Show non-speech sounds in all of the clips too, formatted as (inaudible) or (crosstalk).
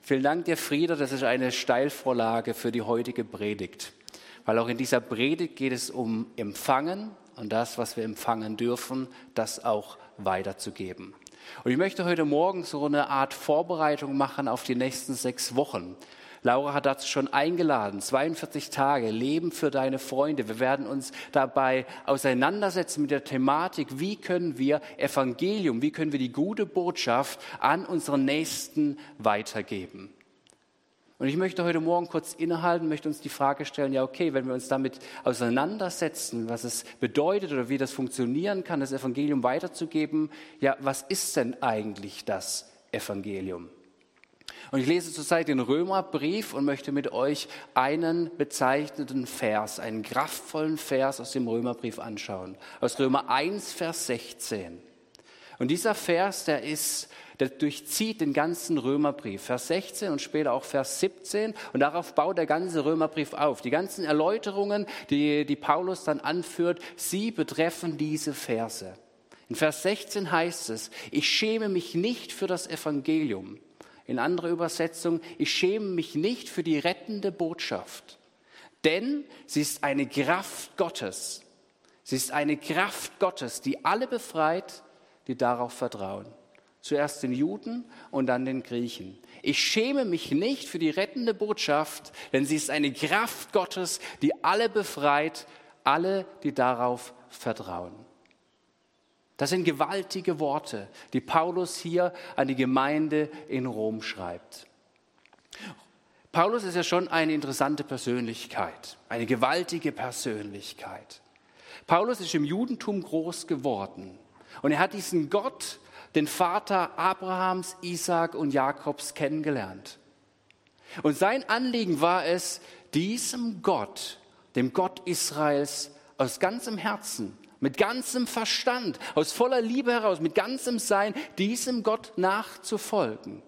Vielen Dank dir, Frieder. Das ist eine Steilvorlage für die heutige Predigt. Weil auch in dieser Predigt geht es um Empfangen und das, was wir empfangen dürfen, das auch weiterzugeben. Und ich möchte heute Morgen so eine Art Vorbereitung machen auf die nächsten sechs Wochen. Laura hat dazu schon eingeladen. 42 Tage Leben für deine Freunde. Wir werden uns dabei auseinandersetzen mit der Thematik, wie können wir Evangelium, wie können wir die gute Botschaft an unseren Nächsten weitergeben. Und ich möchte heute Morgen kurz innehalten, möchte uns die Frage stellen, ja okay, wenn wir uns damit auseinandersetzen, was es bedeutet oder wie das funktionieren kann, das Evangelium weiterzugeben, ja, was ist denn eigentlich das Evangelium? Und ich lese zurzeit den Römerbrief und möchte mit euch einen bezeichneten Vers, einen kraftvollen Vers aus dem Römerbrief anschauen. Aus Römer 1, Vers 16. Und dieser Vers, der ist, der durchzieht den ganzen Römerbrief. Vers 16 und später auch Vers 17. Und darauf baut der ganze Römerbrief auf. Die ganzen Erläuterungen, die, die Paulus dann anführt, sie betreffen diese Verse. In Vers 16 heißt es, ich schäme mich nicht für das Evangelium in anderer Übersetzung, ich schäme mich nicht für die rettende Botschaft, denn sie ist eine Kraft Gottes. Sie ist eine Kraft Gottes, die alle befreit, die darauf vertrauen. Zuerst den Juden und dann den Griechen. Ich schäme mich nicht für die rettende Botschaft, denn sie ist eine Kraft Gottes, die alle befreit, alle, die darauf vertrauen. Das sind gewaltige Worte, die Paulus hier an die Gemeinde in Rom schreibt. Paulus ist ja schon eine interessante Persönlichkeit, eine gewaltige Persönlichkeit. Paulus ist im Judentum groß geworden und er hat diesen Gott, den Vater Abrahams, Isaak und Jakobs kennengelernt. Und sein Anliegen war es, diesem Gott, dem Gott Israels, aus ganzem Herzen mit ganzem Verstand, aus voller Liebe heraus, mit ganzem Sein, diesem Gott nachzufolgen.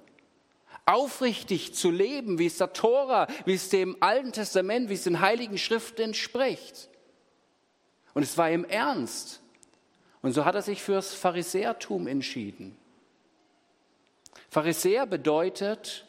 Aufrichtig zu leben, wie es der Tora, wie es dem Alten Testament, wie es den Heiligen Schriften entspricht. Und es war ihm ernst. Und so hat er sich fürs Pharisäertum entschieden. Pharisäer bedeutet,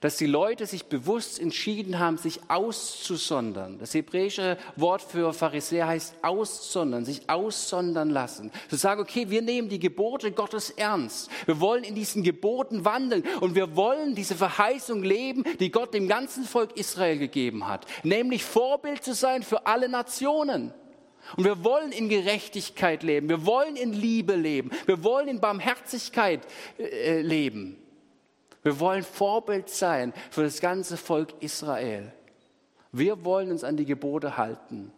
dass die Leute sich bewusst entschieden haben, sich auszusondern. Das hebräische Wort für Pharisäer heißt aussondern, sich aussondern lassen. Zu sagen, okay, wir nehmen die Gebote Gottes ernst. Wir wollen in diesen Geboten wandeln und wir wollen diese Verheißung leben, die Gott dem ganzen Volk Israel gegeben hat. Nämlich Vorbild zu sein für alle Nationen. Und wir wollen in Gerechtigkeit leben. Wir wollen in Liebe leben. Wir wollen in Barmherzigkeit äh, leben. Wir wollen Vorbild sein für das ganze Volk Israel. Wir wollen uns an die Gebote halten.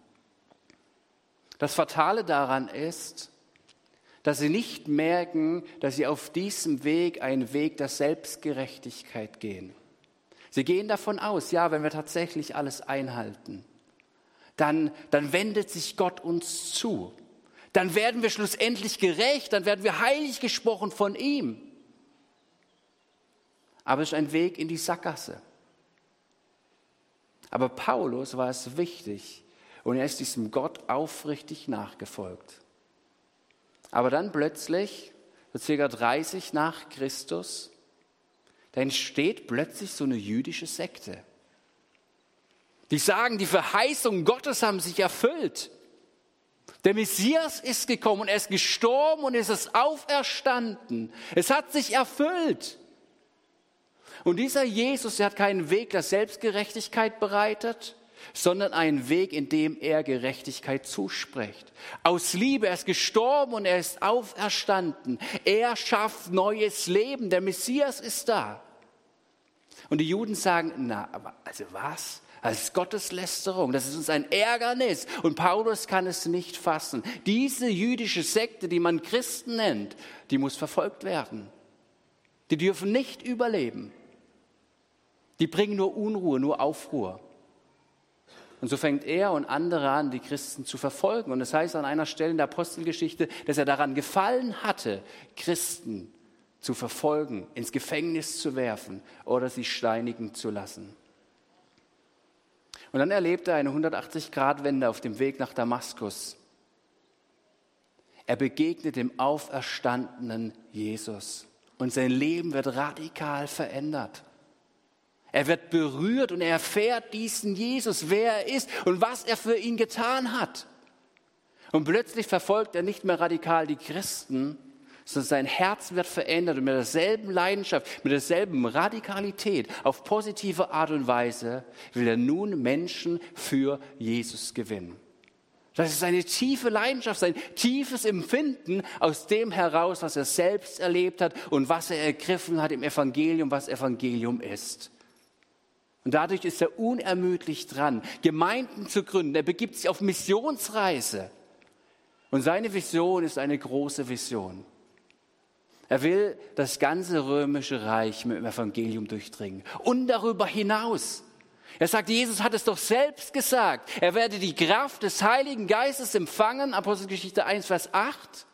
Das Fatale daran ist, dass sie nicht merken, dass sie auf diesem Weg einen Weg der Selbstgerechtigkeit gehen. Sie gehen davon aus, ja, wenn wir tatsächlich alles einhalten, dann, dann wendet sich Gott uns zu. Dann werden wir schlussendlich gerecht, dann werden wir heilig gesprochen von ihm aber es ist ein Weg in die Sackgasse. Aber Paulus war es wichtig und er ist diesem Gott aufrichtig nachgefolgt. Aber dann plötzlich, circa 30 nach Christus, da entsteht plötzlich so eine jüdische Sekte. Die sagen, die Verheißungen Gottes haben sich erfüllt. Der Messias ist gekommen und er ist gestorben und es ist auferstanden. Es hat sich erfüllt. Und dieser Jesus, der hat keinen Weg der Selbstgerechtigkeit bereitet, sondern einen Weg, in dem er Gerechtigkeit zuspricht. Aus Liebe, er ist gestorben und er ist auferstanden. Er schafft neues Leben. Der Messias ist da. Und die Juden sagen, na, aber also was? Das ist Gotteslästerung, das ist uns ein Ärgernis. Und Paulus kann es nicht fassen. Diese jüdische Sekte, die man Christen nennt, die muss verfolgt werden. Die dürfen nicht überleben. Die bringen nur Unruhe, nur Aufruhr. Und so fängt er und andere an, die Christen zu verfolgen. Und das heißt an einer Stelle in der Apostelgeschichte, dass er daran gefallen hatte, Christen zu verfolgen, ins Gefängnis zu werfen oder sie steinigen zu lassen. Und dann erlebt er eine 180-Grad-Wende auf dem Weg nach Damaskus. Er begegnet dem auferstandenen Jesus und sein Leben wird radikal verändert. Er wird berührt und er erfährt diesen Jesus, wer er ist und was er für ihn getan hat. Und plötzlich verfolgt er nicht mehr radikal die Christen, sondern sein Herz wird verändert und mit derselben Leidenschaft, mit derselben Radikalität, auf positive Art und Weise will er nun Menschen für Jesus gewinnen. Das ist eine tiefe Leidenschaft, sein tiefes Empfinden aus dem heraus, was er selbst erlebt hat und was er ergriffen hat im Evangelium, was Evangelium ist. Und dadurch ist er unermüdlich dran, Gemeinden zu gründen. Er begibt sich auf Missionsreise. Und seine Vision ist eine große Vision. Er will das ganze römische Reich mit dem Evangelium durchdringen und darüber hinaus. Er sagt, Jesus hat es doch selbst gesagt. Er werde die Kraft des Heiligen Geistes empfangen, Apostelgeschichte 1, Vers 8.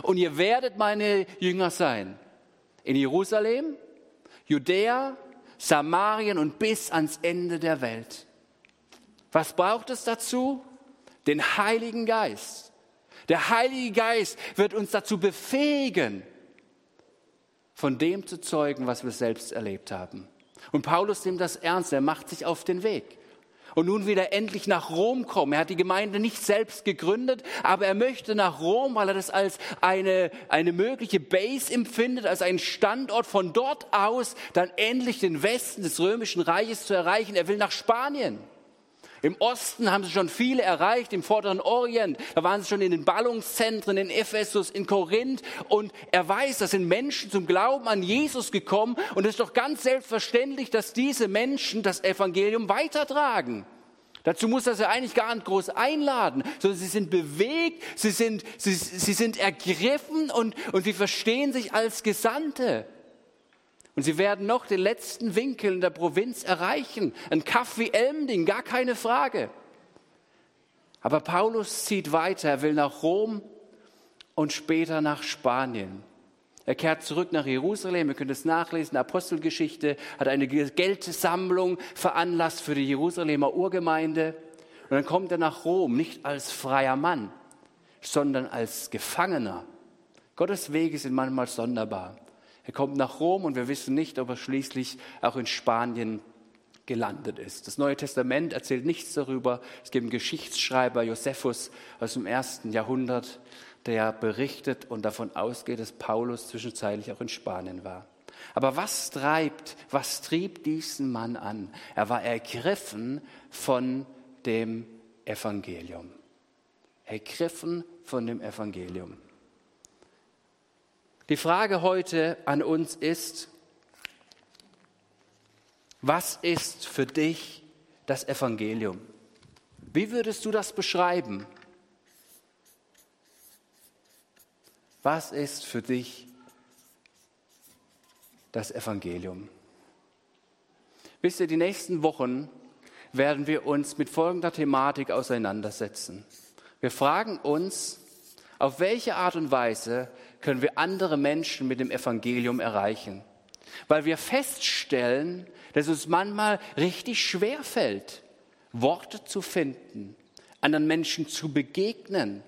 Und ihr werdet meine Jünger sein. In Jerusalem, Judäa, Samarien und bis ans Ende der Welt. Was braucht es dazu? Den Heiligen Geist. Der Heilige Geist wird uns dazu befähigen, von dem zu zeugen, was wir selbst erlebt haben. Und Paulus nimmt das ernst, er macht sich auf den Weg. Und nun will er endlich nach Rom kommen. Er hat die Gemeinde nicht selbst gegründet, aber er möchte nach Rom, weil er das als eine, eine mögliche Base empfindet, als einen Standort von dort aus dann endlich den Westen des römischen Reiches zu erreichen. Er will nach Spanien. Im Osten haben sie schon viele erreicht, im vorderen Orient. Da waren sie schon in den Ballungszentren in Ephesus, in Korinth. Und er weiß, da sind Menschen zum Glauben an Jesus gekommen. Und es ist doch ganz selbstverständlich, dass diese Menschen das Evangelium weitertragen. Dazu muss er sie eigentlich gar nicht groß einladen, sondern sie sind bewegt, sie sind, sie, sie sind ergriffen und, und sie verstehen sich als Gesandte. Und sie werden noch den letzten Winkel in der Provinz erreichen. Ein Kaff wie Elmding, gar keine Frage. Aber Paulus zieht weiter. Er will nach Rom und später nach Spanien. Er kehrt zurück nach Jerusalem. Ihr könnt es nachlesen. Apostelgeschichte hat eine Geldsammlung veranlasst für die Jerusalemer Urgemeinde. Und dann kommt er nach Rom, nicht als freier Mann, sondern als Gefangener. Gottes Wege sind manchmal sonderbar. Er kommt nach Rom und wir wissen nicht, ob er schließlich auch in Spanien gelandet ist. Das Neue Testament erzählt nichts darüber. Es gibt einen Geschichtsschreiber, Josephus aus dem ersten Jahrhundert, der berichtet und davon ausgeht, dass Paulus zwischenzeitlich auch in Spanien war. Aber was treibt, was trieb diesen Mann an? Er war ergriffen von dem Evangelium. Ergriffen von dem Evangelium. Die Frage heute an uns ist, was ist für dich das Evangelium? Wie würdest du das beschreiben? Was ist für dich das Evangelium? Wisst ihr, die nächsten Wochen werden wir uns mit folgender Thematik auseinandersetzen. Wir fragen uns, auf welche Art und Weise können wir andere Menschen mit dem Evangelium erreichen. Weil wir feststellen, dass es manchmal richtig schwer fällt, Worte zu finden, anderen Menschen zu begegnen,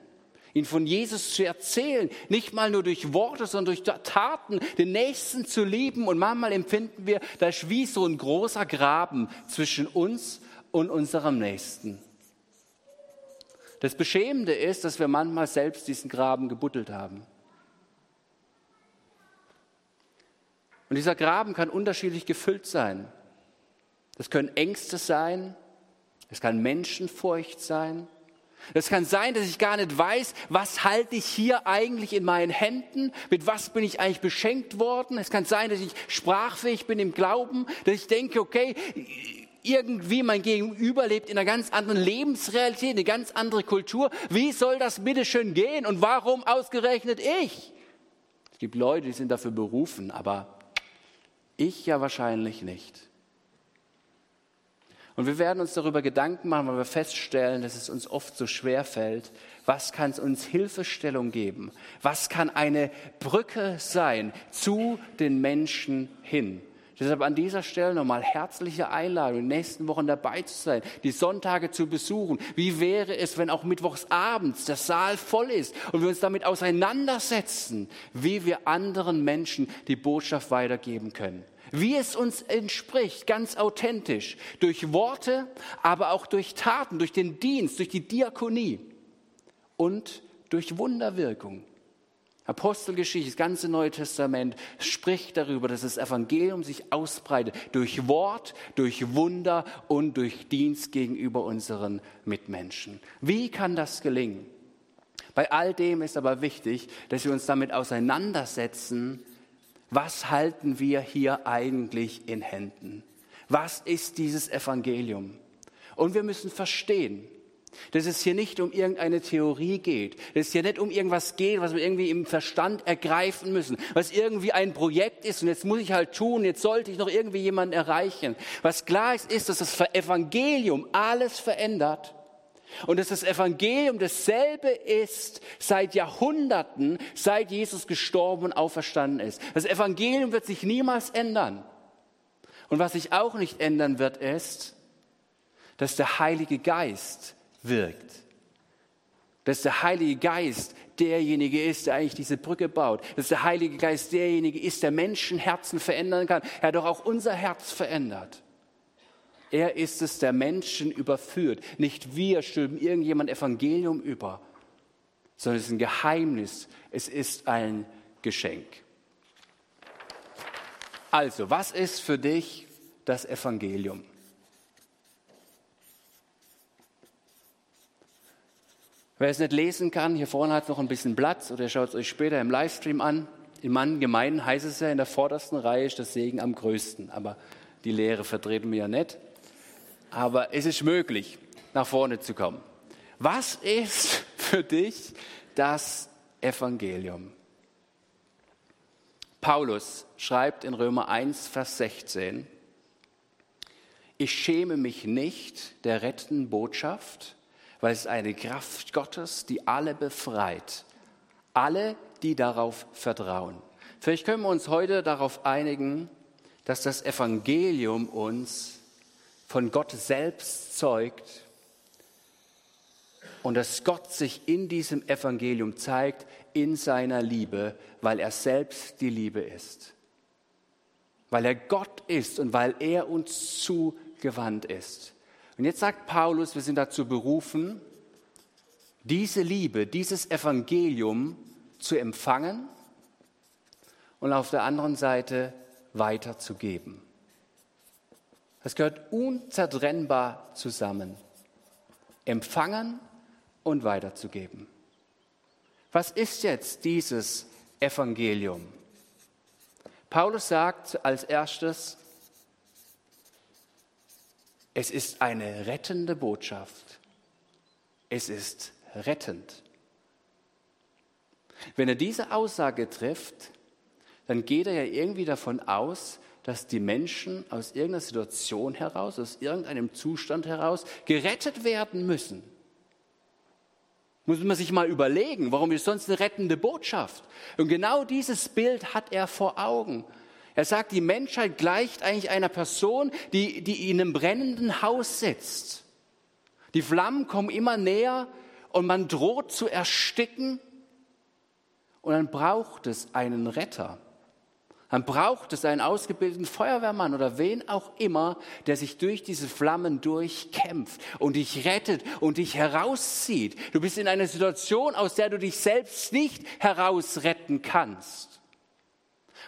ihnen von Jesus zu erzählen, nicht mal nur durch Worte, sondern durch Taten, den Nächsten zu lieben. Und manchmal empfinden wir, da ist wie so ein großer Graben zwischen uns und unserem Nächsten. Das Beschämende ist, dass wir manchmal selbst diesen Graben gebuddelt haben. Und dieser Graben kann unterschiedlich gefüllt sein. Das können Ängste sein, es kann Menschenfurcht sein. Es kann sein, dass ich gar nicht weiß, was halte ich hier eigentlich in meinen Händen, mit was bin ich eigentlich beschenkt worden. Es kann sein, dass ich sprachfähig bin im Glauben, dass ich denke, okay, irgendwie mein Gegenüber lebt in einer ganz anderen Lebensrealität, eine ganz andere Kultur. Wie soll das bitte schön gehen und warum ausgerechnet ich? Es gibt Leute, die sind dafür berufen, aber ich ja wahrscheinlich nicht. Und wir werden uns darüber Gedanken machen, weil wir feststellen, dass es uns oft so schwer fällt. Was kann es uns Hilfestellung geben? Was kann eine Brücke sein zu den Menschen hin? Deshalb an dieser Stelle nochmal herzliche Einladung, in den nächsten Wochen dabei zu sein, die Sonntage zu besuchen. Wie wäre es, wenn auch mittwochs abends der Saal voll ist und wir uns damit auseinandersetzen, wie wir anderen Menschen die Botschaft weitergeben können? wie es uns entspricht, ganz authentisch, durch Worte, aber auch durch Taten, durch den Dienst, durch die Diakonie und durch Wunderwirkung. Apostelgeschichte, das ganze Neue Testament spricht darüber, dass das Evangelium sich ausbreitet durch Wort, durch Wunder und durch Dienst gegenüber unseren Mitmenschen. Wie kann das gelingen? Bei all dem ist aber wichtig, dass wir uns damit auseinandersetzen, was halten wir hier eigentlich in Händen? Was ist dieses Evangelium? Und wir müssen verstehen, dass es hier nicht um irgendeine Theorie geht, dass es hier nicht um irgendwas geht, was wir irgendwie im Verstand ergreifen müssen, was irgendwie ein Projekt ist und jetzt muss ich halt tun, jetzt sollte ich noch irgendwie jemanden erreichen. Was klar ist, ist, dass das Evangelium alles verändert und dass das Evangelium dasselbe ist seit Jahrhunderten, seit Jesus gestorben und auferstanden ist. Das Evangelium wird sich niemals ändern. Und was sich auch nicht ändern wird, ist, dass der Heilige Geist wirkt. Dass der Heilige Geist derjenige ist, der eigentlich diese Brücke baut. Dass der Heilige Geist derjenige ist, der Menschenherzen verändern kann. Er hat doch auch unser Herz verändert. Er ist es, der Menschen überführt. Nicht wir stülpen irgendjemand Evangelium über, sondern es ist ein Geheimnis. Es ist ein Geschenk. Also, was ist für dich das Evangelium? Wer es nicht lesen kann, hier vorne hat noch ein bisschen Platz oder schaut es euch später im Livestream an. Manchen Gemeinden heißt es ja, in der vordersten Reihe ist das Segen am größten. Aber die Lehre vertreten wir ja nicht. Aber es ist möglich, nach vorne zu kommen. Was ist (laughs) für dich das Evangelium? Paulus schreibt in Römer 1, Vers 16, ich schäme mich nicht der rettenden Botschaft, weil es eine Kraft Gottes, die alle befreit. Alle, die darauf vertrauen. Vielleicht können wir uns heute darauf einigen, dass das Evangelium uns von Gott selbst zeugt und dass Gott sich in diesem Evangelium zeigt, in seiner Liebe, weil er selbst die Liebe ist. Weil er Gott ist und weil er uns zugewandt ist. Und jetzt sagt Paulus, wir sind dazu berufen, diese Liebe, dieses Evangelium zu empfangen und auf der anderen Seite weiterzugeben. Das gehört unzertrennbar zusammen. Empfangen und weiterzugeben. Was ist jetzt dieses Evangelium? Paulus sagt als erstes, es ist eine rettende Botschaft. Es ist rettend. Wenn er diese Aussage trifft, dann geht er ja irgendwie davon aus, dass die Menschen aus irgendeiner Situation heraus, aus irgendeinem Zustand heraus gerettet werden müssen. Muss man sich mal überlegen, warum ist sonst eine rettende Botschaft? Und genau dieses Bild hat er vor Augen. Er sagt, die Menschheit gleicht eigentlich einer Person, die, die in einem brennenden Haus sitzt. Die Flammen kommen immer näher und man droht zu ersticken. Und dann braucht es einen Retter. Dann braucht es einen ausgebildeten Feuerwehrmann oder wen auch immer, der sich durch diese Flammen durchkämpft und dich rettet und dich herauszieht. Du bist in einer Situation, aus der du dich selbst nicht herausretten kannst.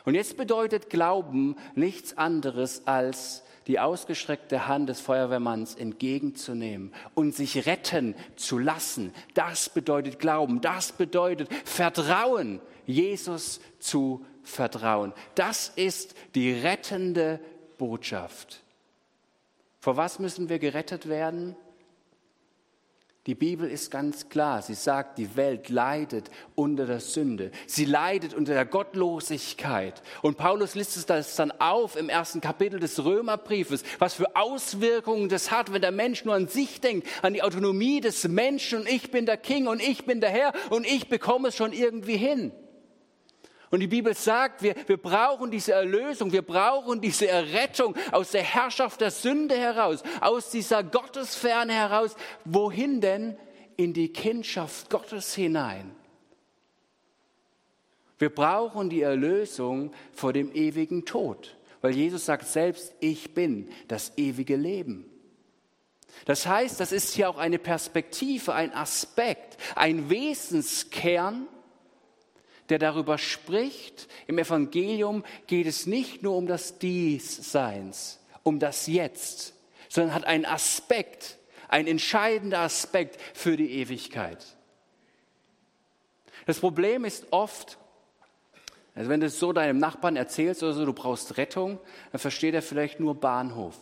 Und jetzt bedeutet Glauben nichts anderes als die ausgestreckte Hand des Feuerwehrmanns entgegenzunehmen und sich retten zu lassen. Das bedeutet Glauben, das bedeutet Vertrauen, Jesus zu vertrauen. Das ist die rettende Botschaft. Vor was müssen wir gerettet werden? Die Bibel ist ganz klar. Sie sagt, die Welt leidet unter der Sünde. Sie leidet unter der Gottlosigkeit. Und Paulus listet das dann auf im ersten Kapitel des Römerbriefes, was für Auswirkungen das hat, wenn der Mensch nur an sich denkt, an die Autonomie des Menschen und ich bin der King und ich bin der Herr und ich bekomme es schon irgendwie hin. Und die Bibel sagt, wir, wir brauchen diese Erlösung, wir brauchen diese Errettung aus der Herrschaft der Sünde heraus, aus dieser Gottesferne heraus. Wohin denn? In die Kindschaft Gottes hinein. Wir brauchen die Erlösung vor dem ewigen Tod. Weil Jesus sagt selbst, ich bin das ewige Leben. Das heißt, das ist hier auch eine Perspektive, ein Aspekt, ein Wesenskern, der darüber spricht. Im Evangelium geht es nicht nur um das Diesseins, um das Jetzt, sondern hat einen Aspekt, ein entscheidender Aspekt für die Ewigkeit. Das Problem ist oft, also wenn du es so deinem Nachbarn erzählst oder so, du brauchst Rettung, dann versteht er vielleicht nur Bahnhof.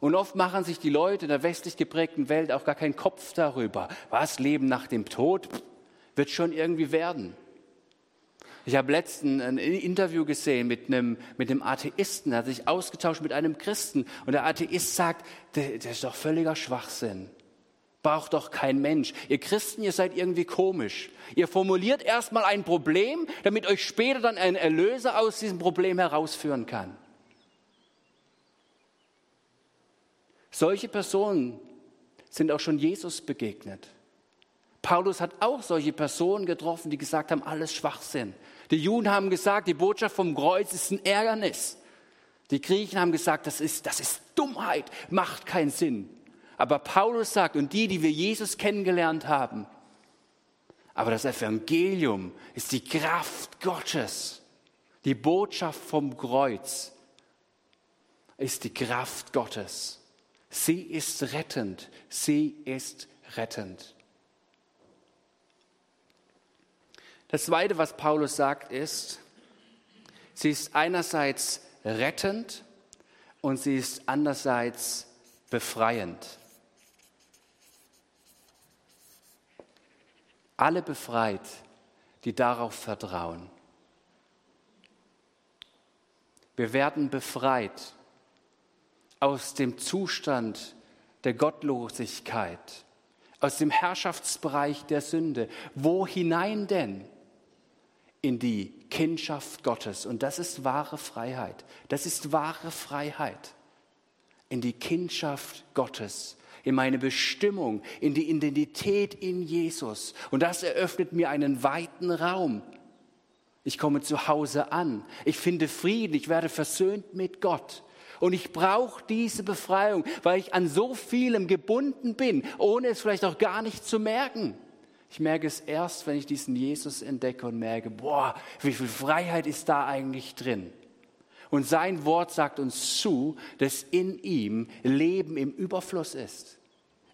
Und oft machen sich die Leute in der westlich geprägten Welt auch gar keinen Kopf darüber. Was, Leben nach dem Tod? Wird schon irgendwie werden. Ich habe letztens ein Interview gesehen mit einem, mit einem Atheisten, der hat sich ausgetauscht mit einem Christen. Und der Atheist sagt, das ist doch völliger Schwachsinn. Braucht doch kein Mensch. Ihr Christen, ihr seid irgendwie komisch. Ihr formuliert erstmal ein Problem, damit euch später dann ein Erlöser aus diesem Problem herausführen kann. Solche Personen sind auch schon Jesus begegnet. Paulus hat auch solche Personen getroffen, die gesagt haben, alles Schwachsinn. Die Juden haben gesagt, die Botschaft vom Kreuz ist ein Ärgernis. Die Griechen haben gesagt, das ist, das ist Dummheit, macht keinen Sinn. Aber Paulus sagt, und die, die wir Jesus kennengelernt haben, aber das Evangelium ist die Kraft Gottes. Die Botschaft vom Kreuz ist die Kraft Gottes. Sie ist rettend. Sie ist rettend. Das Zweite, was Paulus sagt, ist, sie ist einerseits rettend und sie ist andererseits befreiend. Alle befreit, die darauf vertrauen. Wir werden befreit aus dem Zustand der Gottlosigkeit, aus dem Herrschaftsbereich der Sünde. Wo hinein denn? In die Kindschaft Gottes. Und das ist wahre Freiheit. Das ist wahre Freiheit. In die Kindschaft Gottes, in meine Bestimmung, in die Identität in Jesus. Und das eröffnet mir einen weiten Raum. Ich komme zu Hause an. Ich finde Frieden. Ich werde versöhnt mit Gott. Und ich brauche diese Befreiung, weil ich an so vielem gebunden bin, ohne es vielleicht auch gar nicht zu merken. Ich merke es erst, wenn ich diesen Jesus entdecke und merke, boah, wie viel Freiheit ist da eigentlich drin. Und sein Wort sagt uns zu, dass in ihm Leben im Überfluss ist.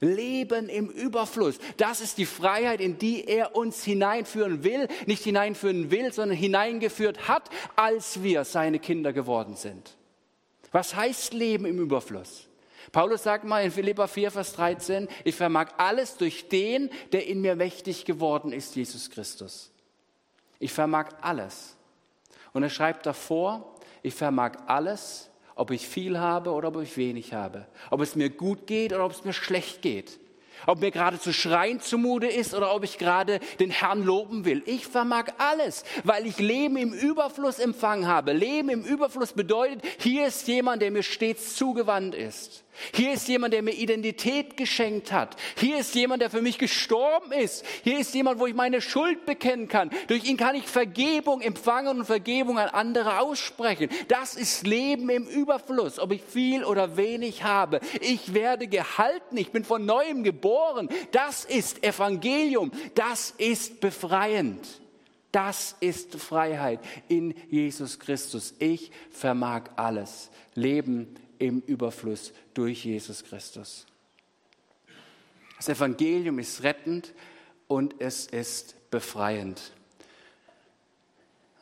Leben im Überfluss. Das ist die Freiheit, in die er uns hineinführen will. Nicht hineinführen will, sondern hineingeführt hat, als wir seine Kinder geworden sind. Was heißt Leben im Überfluss? Paulus sagt mal in Philippa 4, Vers 13, ich vermag alles durch den, der in mir mächtig geworden ist, Jesus Christus. Ich vermag alles. Und er schreibt davor, ich vermag alles, ob ich viel habe oder ob ich wenig habe, ob es mir gut geht oder ob es mir schlecht geht ob mir gerade zu schreien zumute ist oder ob ich gerade den Herrn loben will. Ich vermag alles, weil ich Leben im Überfluss empfangen habe. Leben im Überfluss bedeutet, hier ist jemand, der mir stets zugewandt ist. Hier ist jemand, der mir Identität geschenkt hat. Hier ist jemand, der für mich gestorben ist. Hier ist jemand, wo ich meine Schuld bekennen kann. Durch ihn kann ich Vergebung empfangen und Vergebung an andere aussprechen. Das ist Leben im Überfluss, ob ich viel oder wenig habe. Ich werde gehalten. Ich bin von neuem geboren. Das ist Evangelium. Das ist befreiend. Das ist Freiheit in Jesus Christus. Ich vermag alles. Leben im Überfluss durch Jesus Christus. Das Evangelium ist rettend und es ist befreiend.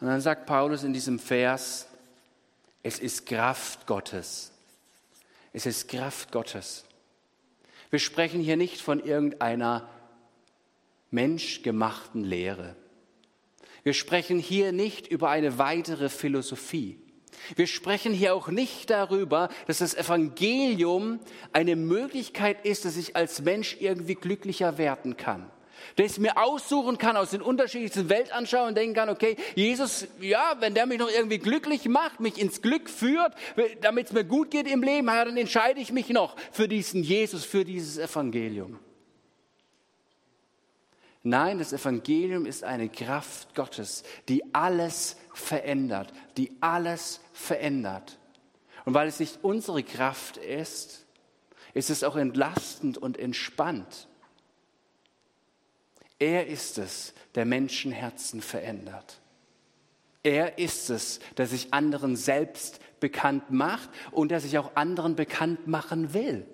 Und dann sagt Paulus in diesem Vers, es ist Kraft Gottes. Es ist Kraft Gottes. Wir sprechen hier nicht von irgendeiner menschgemachten Lehre. Wir sprechen hier nicht über eine weitere Philosophie. Wir sprechen hier auch nicht darüber, dass das Evangelium eine Möglichkeit ist, dass ich als Mensch irgendwie glücklicher werden kann. Dass ich mir aussuchen kann aus den unterschiedlichsten Weltanschauungen und denken kann, okay, Jesus, ja, wenn der mich noch irgendwie glücklich macht, mich ins Glück führt, damit es mir gut geht im Leben, dann entscheide ich mich noch für diesen Jesus, für dieses Evangelium. Nein, das Evangelium ist eine Kraft Gottes, die alles verändert, die alles verändert. Und weil es nicht unsere Kraft ist, ist es auch entlastend und entspannt. Er ist es, der Menschenherzen verändert. Er ist es, der sich anderen selbst bekannt macht und der sich auch anderen bekannt machen will.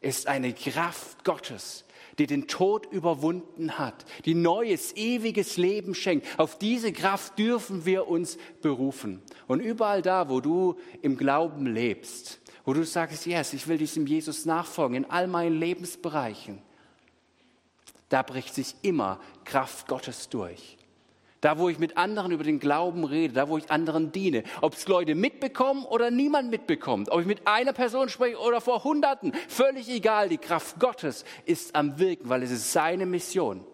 Ist eine Kraft Gottes, die den Tod überwunden hat, die neues, ewiges Leben schenkt. Auf diese Kraft dürfen wir uns berufen. Und überall da, wo du im Glauben lebst, wo du sagst, yes, ich will diesem Jesus nachfolgen, in all meinen Lebensbereichen, da bricht sich immer Kraft Gottes durch. Da, wo ich mit anderen über den Glauben rede, da, wo ich anderen diene, ob es Leute mitbekommen oder niemand mitbekommt, ob ich mit einer Person spreche oder vor Hunderten, völlig egal, die Kraft Gottes ist am Wirken, weil es ist seine Mission.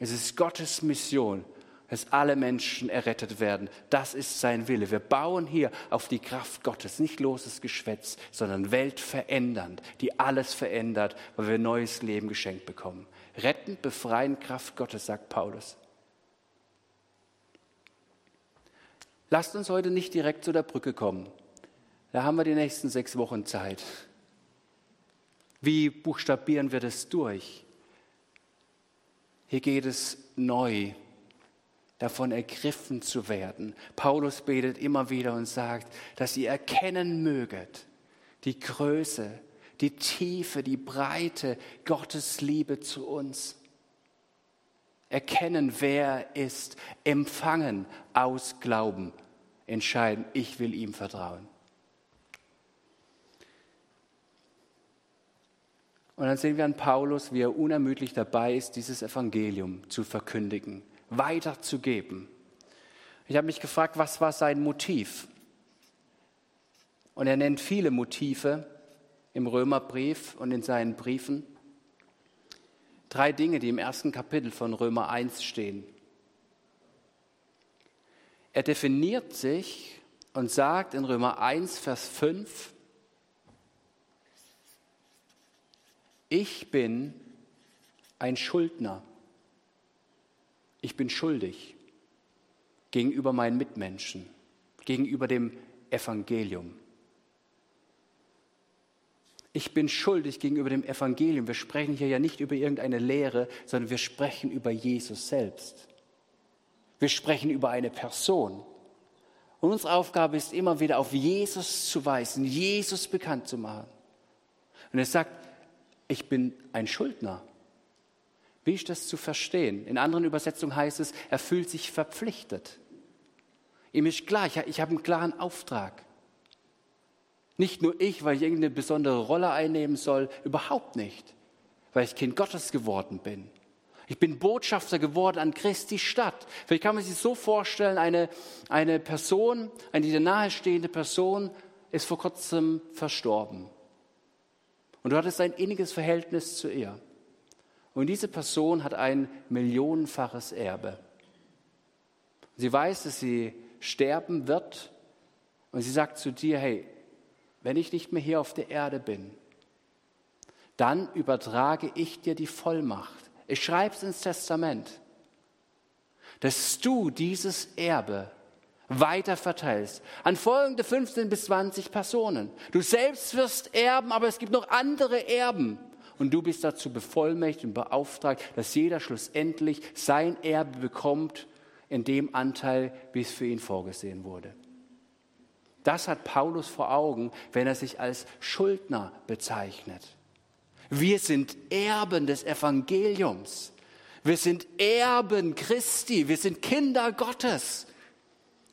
Es ist Gottes Mission, dass alle Menschen errettet werden. Das ist sein Wille. Wir bauen hier auf die Kraft Gottes, nicht loses Geschwätz, sondern weltverändernd, die alles verändert, weil wir neues Leben geschenkt bekommen. Rettend, befreien Kraft Gottes, sagt Paulus. Lasst uns heute nicht direkt zu der Brücke kommen. Da haben wir die nächsten sechs Wochen Zeit. Wie buchstabieren wir das durch? Hier geht es neu, davon ergriffen zu werden. Paulus betet immer wieder und sagt, dass ihr erkennen möget die Größe, die Tiefe, die Breite Gottes Liebe zu uns. Erkennen, wer er ist, empfangen aus Glauben, entscheiden, ich will ihm vertrauen. Und dann sehen wir an Paulus, wie er unermüdlich dabei ist, dieses Evangelium zu verkündigen, weiterzugeben. Ich habe mich gefragt, was war sein Motiv? Und er nennt viele Motive, im Römerbrief und in seinen Briefen. Drei Dinge, die im ersten Kapitel von Römer 1 stehen. Er definiert sich und sagt in Römer 1, Vers 5, ich bin ein Schuldner. Ich bin schuldig gegenüber meinen Mitmenschen, gegenüber dem Evangelium ich bin schuldig gegenüber dem Evangelium. Wir sprechen hier ja nicht über irgendeine Lehre, sondern wir sprechen über Jesus selbst. Wir sprechen über eine Person. Und unsere Aufgabe ist immer wieder auf Jesus zu weisen, Jesus bekannt zu machen. Und er sagt, ich bin ein Schuldner. Wie ist das zu verstehen? In anderen Übersetzungen heißt es, er fühlt sich verpflichtet. Ihm ist klar, ich habe einen klaren Auftrag. Nicht nur ich, weil ich irgendeine besondere Rolle einnehmen soll, überhaupt nicht, weil ich Kind Gottes geworden bin. Ich bin Botschafter geworden an Christi Stadt. Vielleicht kann man sich so vorstellen, eine, eine Person, eine dir nahestehende Person ist vor kurzem verstorben. Und du hattest ein inniges Verhältnis zu ihr. Und diese Person hat ein millionenfaches Erbe. Sie weiß, dass sie sterben wird. Und sie sagt zu dir, hey, wenn ich nicht mehr hier auf der Erde bin, dann übertrage ich dir die Vollmacht. Ich schreibe es ins Testament, dass du dieses Erbe weiter verteilst an folgende 15 bis 20 Personen. Du selbst wirst erben, aber es gibt noch andere Erben. Und du bist dazu bevollmächtigt und beauftragt, dass jeder schlussendlich sein Erbe bekommt in dem Anteil, wie es für ihn vorgesehen wurde. Das hat Paulus vor Augen, wenn er sich als Schuldner bezeichnet. Wir sind Erben des Evangeliums. Wir sind Erben Christi. Wir sind Kinder Gottes.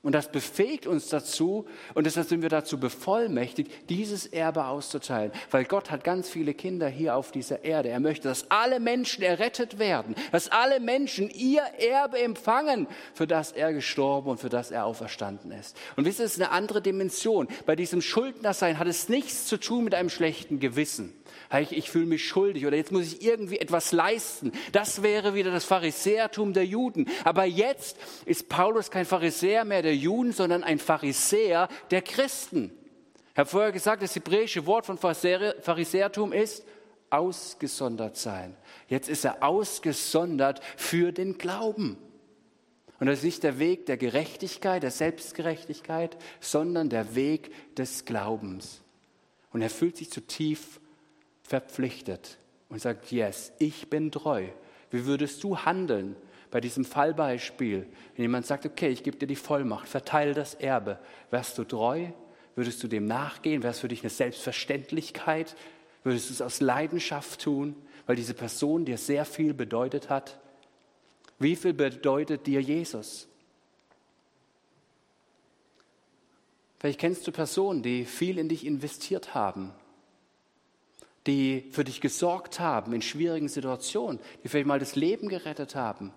Und das befähigt uns dazu, und deshalb sind wir dazu bevollmächtigt, dieses Erbe auszuteilen. Weil Gott hat ganz viele Kinder hier auf dieser Erde. Er möchte, dass alle Menschen errettet werden, dass alle Menschen ihr Erbe empfangen, für das er gestorben und für das er auferstanden ist. Und wisst ihr, es ist eine andere Dimension. Bei diesem Schuldnersein hat es nichts zu tun mit einem schlechten Gewissen ich, ich fühle mich schuldig oder jetzt muss ich irgendwie etwas leisten. Das wäre wieder das Pharisäertum der Juden. Aber jetzt ist Paulus kein Pharisäer mehr der Juden, sondern ein Pharisäer der Christen. Ich habe vorher gesagt, das hebräische Wort von Pharisäertum ist Ausgesondert sein. Jetzt ist er ausgesondert für den Glauben. Und das ist nicht der Weg der Gerechtigkeit, der Selbstgerechtigkeit, sondern der Weg des Glaubens. Und er fühlt sich zutiefst verpflichtet und sagt, yes, ich bin treu. Wie würdest du handeln bei diesem Fallbeispiel? Wenn jemand sagt, okay, ich gebe dir die Vollmacht, verteile das Erbe, wärst du treu? Würdest du dem nachgehen? Wäre es für dich eine Selbstverständlichkeit? Würdest du es aus Leidenschaft tun, weil diese Person dir sehr viel bedeutet hat? Wie viel bedeutet dir Jesus? Vielleicht kennst du Personen, die viel in dich investiert haben, die für dich gesorgt haben in schwierigen Situationen, die vielleicht mal das Leben gerettet haben.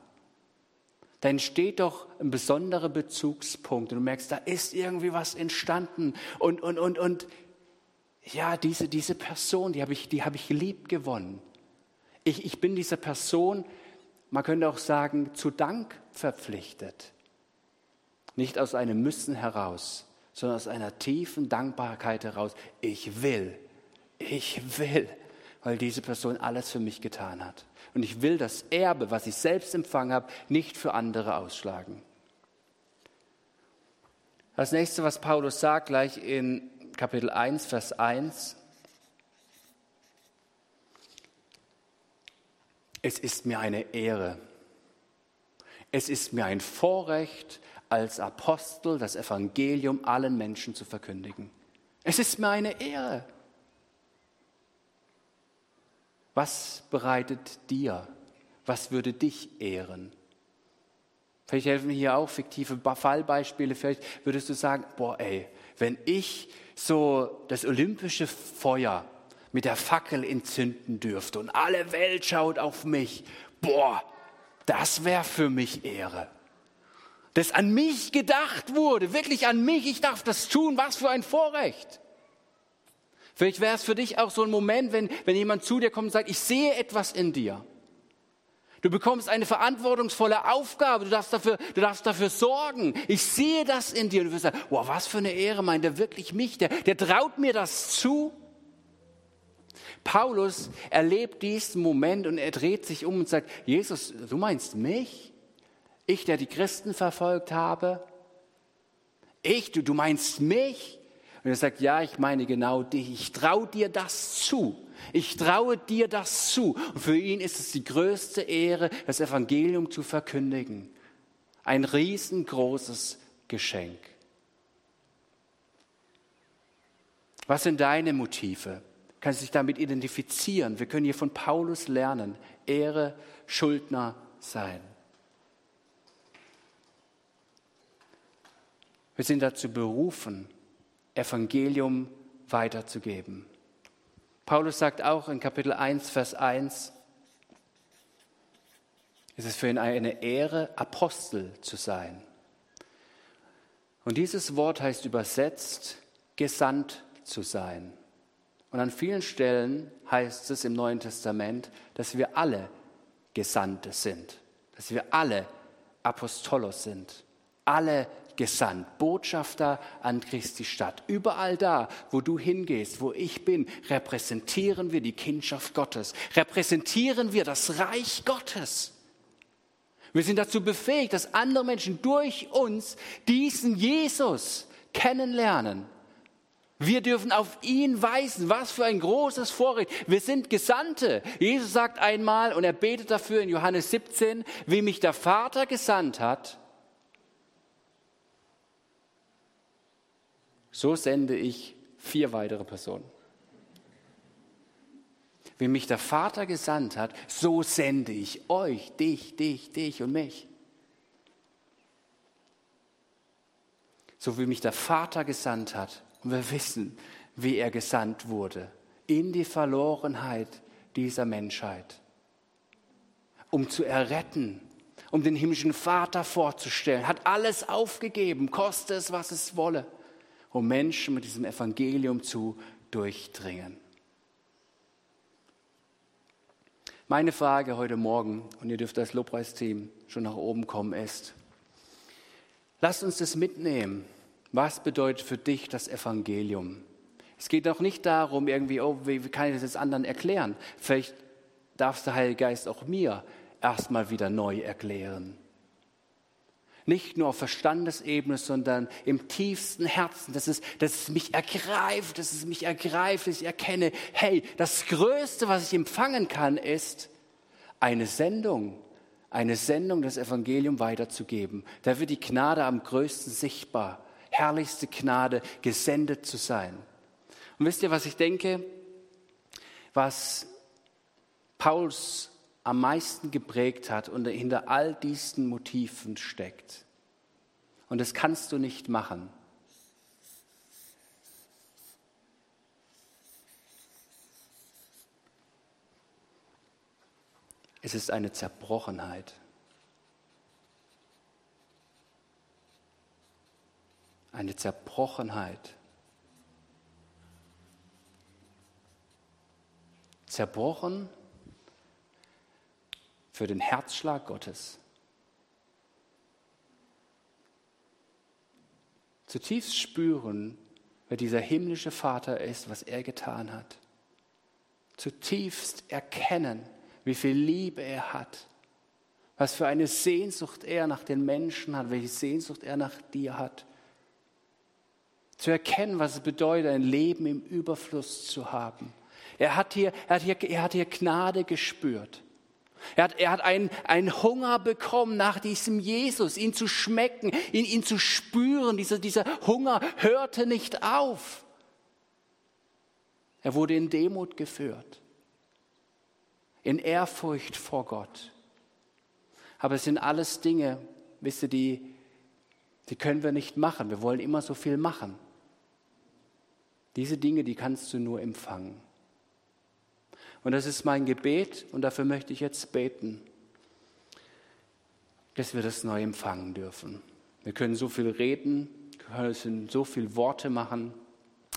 Da entsteht doch ein besonderer Bezugspunkt und du merkst, da ist irgendwie was entstanden und, und, und, und ja, diese, diese Person, die habe ich, die habe ich lieb gewonnen. Ich, ich bin dieser Person, man könnte auch sagen, zu Dank verpflichtet. Nicht aus einem Müssen heraus, sondern aus einer tiefen Dankbarkeit heraus. Ich will, ich will, weil diese Person alles für mich getan hat. Und ich will das Erbe, was ich selbst empfangen habe, nicht für andere ausschlagen. Das nächste, was Paulus sagt, gleich in Kapitel 1, Vers 1. Es ist mir eine Ehre. Es ist mir ein Vorrecht, als Apostel das Evangelium allen Menschen zu verkündigen. Es ist mir eine Ehre. Was bereitet dir? Was würde dich ehren? Vielleicht helfen hier auch fiktive Fallbeispiele. Vielleicht würdest du sagen, boah, ey, wenn ich so das olympische Feuer mit der Fackel entzünden dürfte und alle Welt schaut auf mich, boah, das wäre für mich Ehre. Dass an mich gedacht wurde, wirklich an mich, ich darf das tun, was für ein Vorrecht. Vielleicht wäre es für dich auch so ein Moment, wenn, wenn jemand zu dir kommt und sagt, ich sehe etwas in dir. Du bekommst eine verantwortungsvolle Aufgabe. Du darfst dafür, du darfst dafür sorgen. Ich sehe das in dir. Und du wirst sagen, wow, was für eine Ehre meint er wirklich mich? Der, der traut mir das zu. Paulus erlebt diesen Moment und er dreht sich um und sagt, Jesus, du meinst mich? Ich, der die Christen verfolgt habe? Ich, du, du meinst mich? Und er sagt, ja, ich meine genau dich. Ich traue dir das zu. Ich traue dir das zu. Und für ihn ist es die größte Ehre, das Evangelium zu verkündigen. Ein riesengroßes Geschenk. Was sind deine Motive? Kannst du dich damit identifizieren? Wir können hier von Paulus lernen. Ehre, Schuldner sein. Wir sind dazu berufen, Evangelium weiterzugeben. Paulus sagt auch in Kapitel 1, Vers 1, es ist für ihn eine Ehre, Apostel zu sein. Und dieses Wort heißt übersetzt, gesandt zu sein. Und an vielen Stellen heißt es im Neuen Testament, dass wir alle Gesandte sind, dass wir alle Apostolos sind, alle gesandt, Botschafter an Christi Stadt. Überall da, wo du hingehst, wo ich bin, repräsentieren wir die Kindschaft Gottes, repräsentieren wir das Reich Gottes. Wir sind dazu befähigt, dass andere Menschen durch uns diesen Jesus kennenlernen. Wir dürfen auf ihn weisen. Was für ein großes Vorrecht. Wir sind Gesandte. Jesus sagt einmal, und er betet dafür in Johannes 17, wie mich der Vater gesandt hat, So sende ich vier weitere Personen. Wie mich der Vater gesandt hat, so sende ich euch, dich, dich, dich und mich. So wie mich der Vater gesandt hat, und wir wissen, wie er gesandt wurde, in die Verlorenheit dieser Menschheit, um zu erretten, um den himmlischen Vater vorzustellen, hat alles aufgegeben, koste es, was es wolle um Menschen mit diesem Evangelium zu durchdringen. Meine Frage heute Morgen, und ihr dürft als Lobpreisteam schon nach oben kommen, ist, lasst uns das mitnehmen. Was bedeutet für dich das Evangelium? Es geht auch nicht darum, irgendwie, oh, wie kann ich das jetzt anderen erklären? Vielleicht darf der Heilige Geist auch mir erstmal wieder neu erklären. Nicht nur auf Verstandesebene, sondern im tiefsten Herzen, dass es, dass es mich ergreift, dass es mich ergreift, dass ich erkenne, hey, das Größte, was ich empfangen kann, ist eine Sendung, eine Sendung, das Evangelium weiterzugeben. Da wird die Gnade am größten sichtbar. Herrlichste Gnade, gesendet zu sein. Und wisst ihr, was ich denke? Was Pauls am meisten geprägt hat und hinter all diesen Motiven steckt. Und das kannst du nicht machen. Es ist eine Zerbrochenheit. Eine Zerbrochenheit. Zerbrochen für den Herzschlag Gottes. Zutiefst spüren, wer dieser himmlische Vater ist, was er getan hat. Zutiefst erkennen, wie viel Liebe er hat, was für eine Sehnsucht er nach den Menschen hat, welche Sehnsucht er nach dir hat. Zu erkennen, was es bedeutet, ein Leben im Überfluss zu haben. Er hat hier, er hat hier, er hat hier Gnade gespürt. Er hat, er hat einen, einen Hunger bekommen nach diesem Jesus, ihn zu schmecken, ihn, ihn zu spüren. Dieser, dieser Hunger hörte nicht auf. Er wurde in Demut geführt, in Ehrfurcht vor Gott. Aber es sind alles Dinge, wisst ihr, die, die können wir nicht machen. Wir wollen immer so viel machen. Diese Dinge, die kannst du nur empfangen. Und das ist mein Gebet und dafür möchte ich jetzt beten, dass wir das neu empfangen dürfen. Wir können so viel reden, können so viele Worte machen,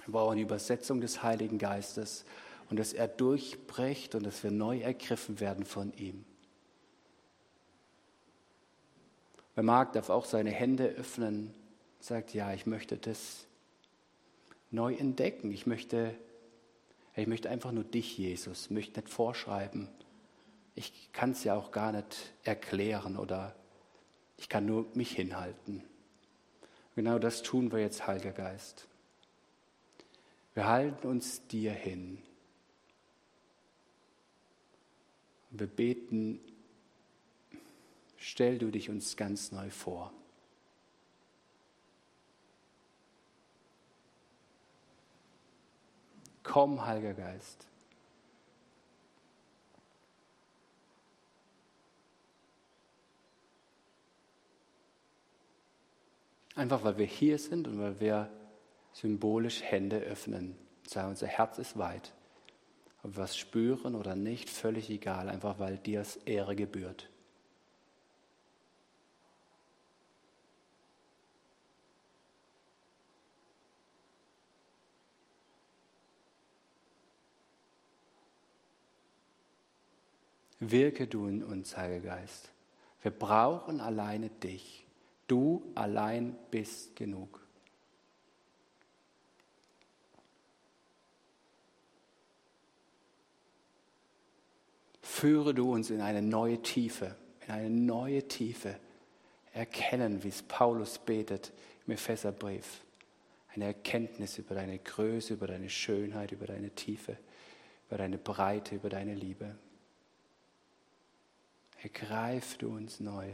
wir brauchen die Übersetzung des Heiligen Geistes und dass er durchbricht und dass wir neu ergriffen werden von ihm. Wer mag, darf auch seine Hände öffnen, sagt, ja, ich möchte das neu entdecken, ich möchte ich möchte einfach nur dich, Jesus, ich möchte nicht vorschreiben. Ich kann es ja auch gar nicht erklären oder ich kann nur mich hinhalten. Genau das tun wir jetzt, Heiliger Geist. Wir halten uns dir hin. Wir beten, stell du dich uns ganz neu vor. Komm, Heiliger Geist. Einfach weil wir hier sind und weil wir symbolisch Hände öffnen. Sagen, unser Herz ist weit. Ob wir was spüren oder nicht, völlig egal, einfach weil dir es Ehre gebührt. Wirke du in uns, Heiliger Geist. Wir brauchen alleine dich. Du allein bist genug. Führe du uns in eine neue Tiefe, in eine neue Tiefe. Erkennen, wie es Paulus betet im Epheserbrief. Eine Erkenntnis über deine Größe, über deine Schönheit, über deine Tiefe, über deine Breite, über deine Liebe. Ergreif du uns neu.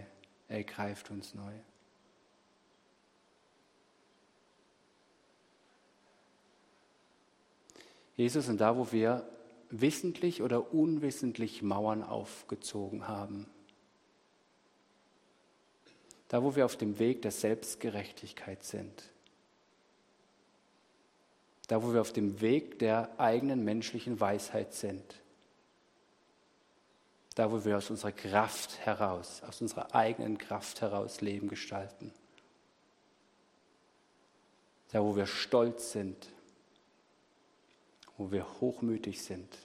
Ergreift uns neu. Jesus, und da, wo wir wissentlich oder unwissentlich Mauern aufgezogen haben, da, wo wir auf dem Weg der Selbstgerechtigkeit sind, da, wo wir auf dem Weg der eigenen menschlichen Weisheit sind, da, wo wir aus unserer Kraft heraus, aus unserer eigenen Kraft heraus Leben gestalten. Da, wo wir stolz sind, wo wir hochmütig sind.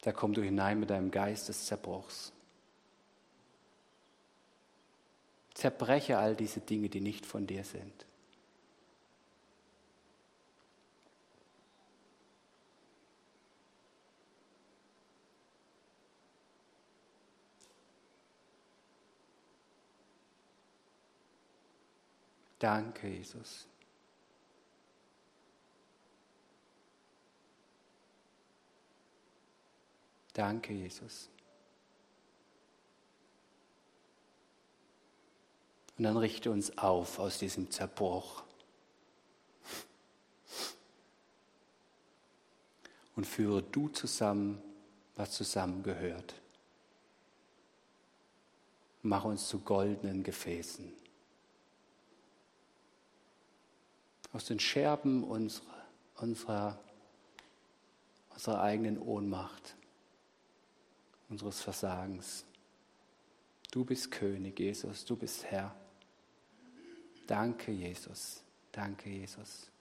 Da komm du hinein mit deinem Geist des Zerbruchs. Zerbreche all diese Dinge, die nicht von dir sind. Danke, Jesus. Danke, Jesus. Und dann richte uns auf aus diesem Zerbruch. Und führe du zusammen, was zusammengehört. Mach uns zu goldenen Gefäßen. Aus den Scherben unserer, unserer, unserer eigenen Ohnmacht, unseres Versagens. Du bist König, Jesus, du bist Herr. Danke, Jesus. Danke, Jesus.